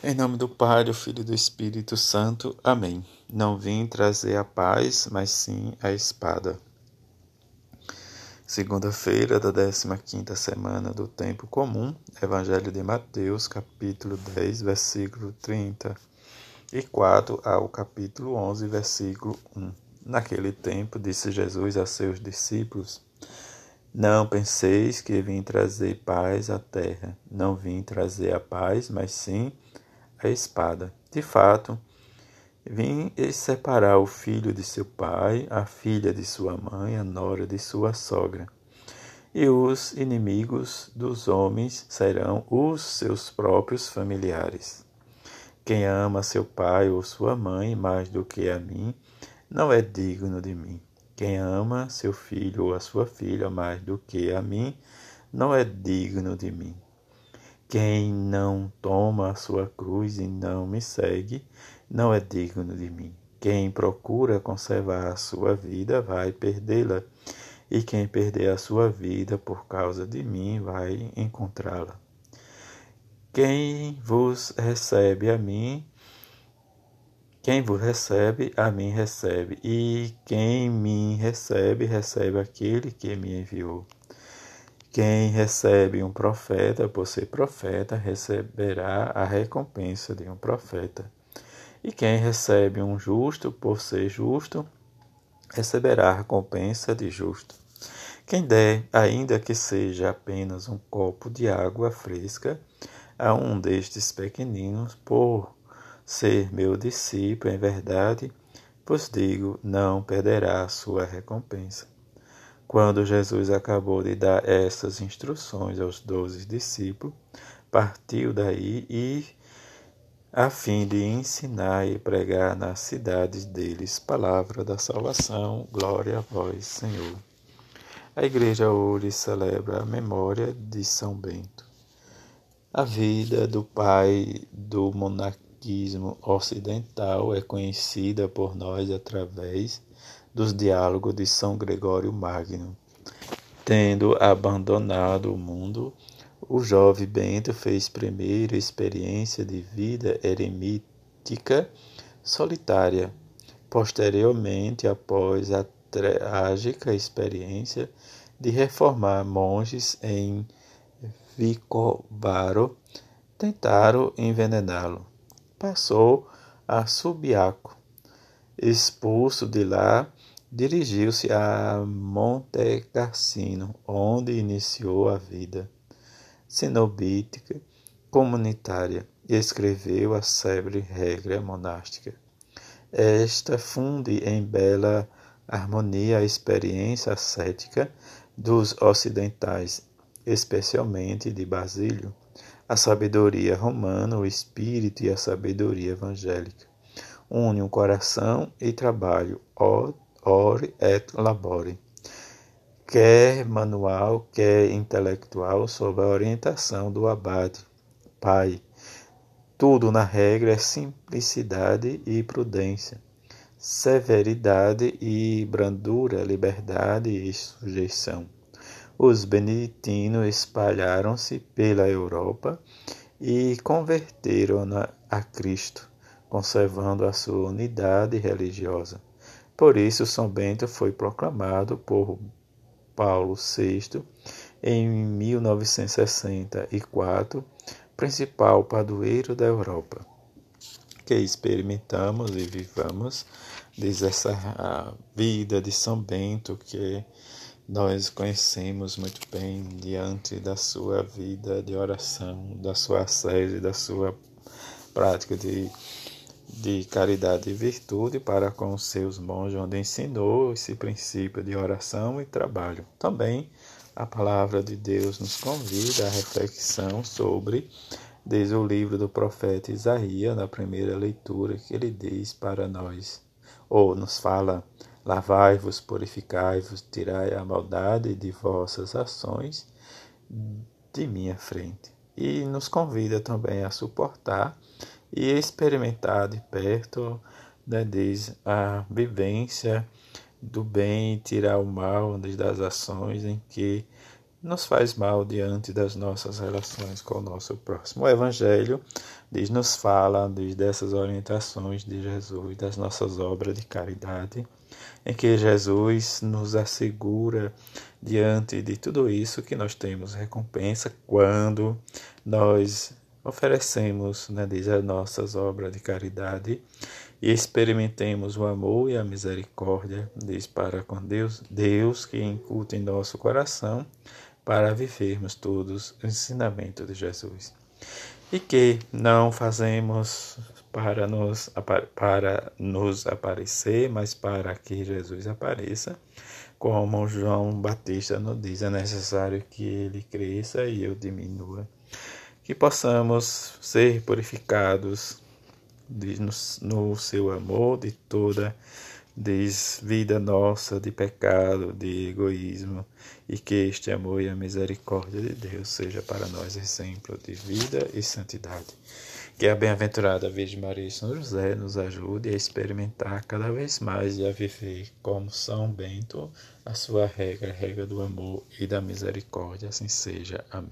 Em nome do Pai, do Filho e do Espírito Santo. Amém. Não vim trazer a paz, mas sim a espada. Segunda-feira da 15ª semana do tempo comum, Evangelho de Mateus, capítulo 10, versículo 34 ao capítulo 11, versículo 1. Naquele tempo, disse Jesus a seus discípulos: Não penseis que vim trazer paz à terra. Não vim trazer a paz, mas sim a espada. De fato, vim separar o filho de seu pai, a filha de sua mãe, a nora de sua sogra. E os inimigos dos homens serão os seus próprios familiares. Quem ama seu pai ou sua mãe mais do que a mim, não é digno de mim. Quem ama seu filho ou a sua filha mais do que a mim, não é digno de mim. Quem não toma a sua cruz e não me segue, não é digno de mim. Quem procura conservar a sua vida vai perdê-la, e quem perder a sua vida por causa de mim vai encontrá-la. Quem vos recebe a mim, quem vos recebe, a mim recebe, e quem me recebe, recebe aquele que me enviou. Quem recebe um profeta por ser profeta receberá a recompensa de um profeta. E quem recebe um justo por ser justo receberá a recompensa de justo. Quem der, ainda que seja apenas um copo de água fresca, a um destes pequeninos, por ser meu discípulo em verdade, pois digo, não perderá a sua recompensa. Quando Jesus acabou de dar essas instruções aos doze discípulos, partiu daí e, a fim de ensinar e pregar nas cidades deles, palavra da salvação, glória a vós, Senhor. A igreja hoje celebra a memória de São Bento. A vida do pai do monarquismo ocidental é conhecida por nós através dos diálogos de São Gregório Magno. Tendo abandonado o mundo, o jovem Bento fez primeira experiência de vida eremítica solitária. Posteriormente, após a trágica experiência de reformar monges em Vicovaro, tentaram envenená-lo. Passou a Subiaco. Expulso de lá, dirigiu-se a Monte Cassino, onde iniciou a vida cenobítica comunitária e escreveu a célebre regra monástica. Esta funde em bela harmonia a experiência ascética dos ocidentais, especialmente de Basílio, a sabedoria romana, o espírito e a sabedoria evangélica. Une o coração e trabalho, ore et labore, quer manual, quer intelectual, sob a orientação do abade, pai. Tudo na regra é simplicidade e prudência, severidade e brandura, liberdade e sujeição. Os beneditinos espalharam-se pela Europa e converteram-na a Cristo, conservando a sua unidade religiosa. Por isso, São Bento foi proclamado por Paulo VI em 1964 principal padroeiro da Europa. Que experimentamos e vivamos desde essa vida de São Bento que nós conhecemos muito bem diante da sua vida de oração, da sua sede, da sua prática de de caridade e virtude para com os seus monges, onde ensinou esse princípio de oração e trabalho. Também a palavra de Deus nos convida à reflexão sobre, desde o livro do profeta Isaías, na primeira leitura, que ele diz para nós, ou nos fala: Lavai-vos, purificai-vos, tirai a maldade de vossas ações de minha frente. E nos convida também a suportar e experimentar de perto né, diz, a vivência do bem, tirar o mal das ações em que nos faz mal diante das nossas relações com o nosso próximo. O Evangelho diz, nos fala diz, dessas orientações de Jesus, das nossas obras de caridade, em que Jesus nos assegura diante de tudo isso que nós temos recompensa quando nós oferecemos, né, diz, as nossas obras de caridade e experimentemos o amor e a misericórdia, diz, para com Deus, Deus que inculta em nosso coração para vivermos todos o ensinamento de Jesus. E que não fazemos para nos, para nos aparecer, mas para que Jesus apareça. Como João Batista nos diz, é necessário que ele cresça e eu diminua. Que possamos ser purificados de, no, no seu amor de toda desvida nossa de pecado, de egoísmo, e que este amor e a misericórdia de Deus seja para nós exemplo de vida e santidade. Que a bem-aventurada Virgem Maria e São José nos ajude a experimentar cada vez mais e a viver como São Bento a sua regra, a regra do amor e da misericórdia. Assim seja. Amém.